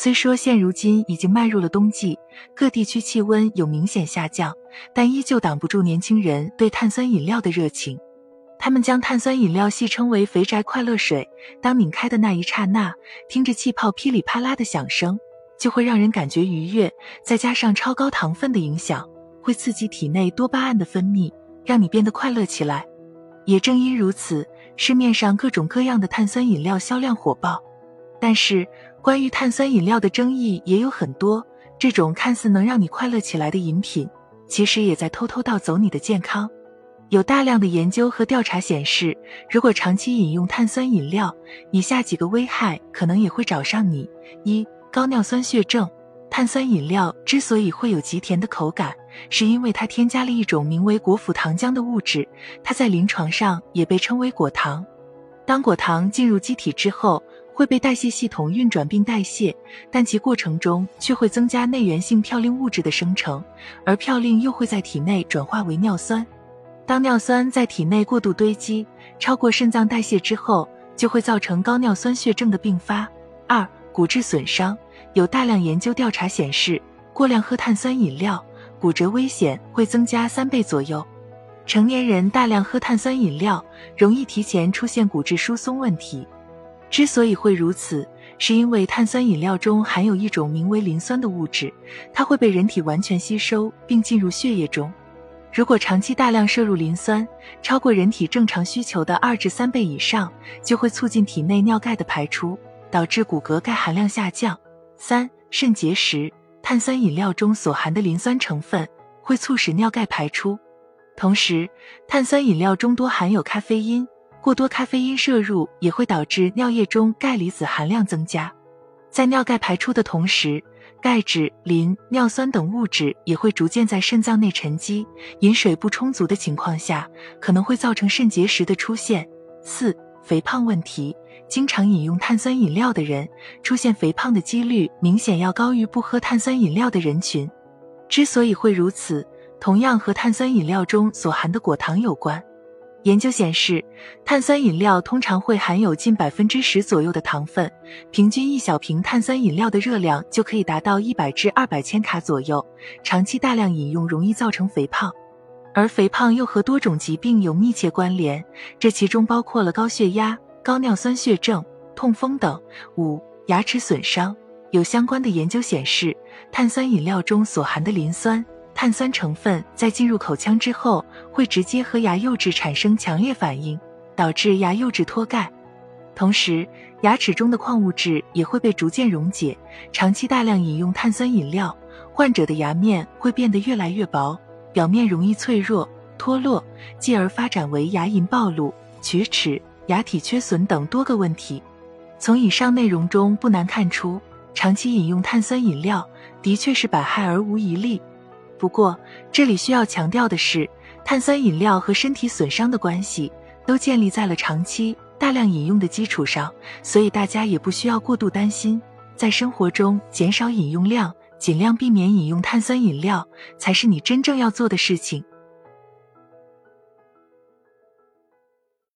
虽说现如今已经迈入了冬季，各地区气温有明显下降，但依旧挡不住年轻人对碳酸饮料的热情。他们将碳酸饮料戏称为“肥宅快乐水”。当拧开的那一刹那，听着气泡噼里啪啦的响声，就会让人感觉愉悦。再加上超高糖分的影响，会刺激体内多巴胺的分泌，让你变得快乐起来。也正因如此，市面上各种各样的碳酸饮料销量火爆。但是，关于碳酸饮料的争议也有很多。这种看似能让你快乐起来的饮品，其实也在偷偷盗走你的健康。有大量的研究和调查显示，如果长期饮用碳酸饮料，以下几个危害可能也会找上你：一、高尿酸血症。碳酸饮料之所以会有极甜的口感，是因为它添加了一种名为果脯糖浆的物质，它在临床上也被称为果糖。当果糖进入机体之后，会被代谢系统运转并代谢，但其过程中却会增加内源性嘌呤物质的生成，而嘌呤又会在体内转化为尿酸。当尿酸在体内过度堆积，超过肾脏代谢之后，就会造成高尿酸血症的并发。二、骨质损伤。有大量研究调查显示，过量喝碳酸饮料，骨折危险会增加三倍左右。成年人大量喝碳酸饮料，容易提前出现骨质疏松问题。之所以会如此，是因为碳酸饮料中含有一种名为磷酸的物质，它会被人体完全吸收并进入血液中。如果长期大量摄入磷酸，超过人体正常需求的二至三倍以上，就会促进体内尿钙的排出，导致骨骼钙含量下降。三、肾结石。碳酸饮料中所含的磷酸成分会促使尿钙排出，同时碳酸饮料中多含有咖啡因。过多咖啡因摄入也会导致尿液中钙离子含量增加，在尿钙排出的同时，钙质、磷、尿酸等物质也会逐渐在肾脏内沉积。饮水不充足的情况下，可能会造成肾结石的出现。四、肥胖问题，经常饮用碳酸饮料的人，出现肥胖的几率明显要高于不喝碳酸饮料的人群。之所以会如此，同样和碳酸饮料中所含的果糖有关。研究显示，碳酸饮料通常会含有近百分之十左右的糖分，平均一小瓶碳酸饮料的热量就可以达到一百至二百千卡左右。长期大量饮用容易造成肥胖，而肥胖又和多种疾病有密切关联，这其中包括了高血压、高尿酸血症、痛风等。五、牙齿损伤，有相关的研究显示，碳酸饮料中所含的磷酸。碳酸成分在进入口腔之后，会直接和牙釉质产生强烈反应，导致牙釉质脱钙。同时，牙齿中的矿物质也会被逐渐溶解。长期大量饮用碳酸饮料，患者的牙面会变得越来越薄，表面容易脆弱脱落，继而发展为牙龈暴露、龋齿、牙体缺损等多个问题。从以上内容中不难看出，长期饮用碳酸饮料的确是百害而无一利。不过，这里需要强调的是，碳酸饮料和身体损伤的关系都建立在了长期大量饮用的基础上，所以大家也不需要过度担心。在生活中减少饮用量，尽量避免饮用碳酸饮料，才是你真正要做的事情。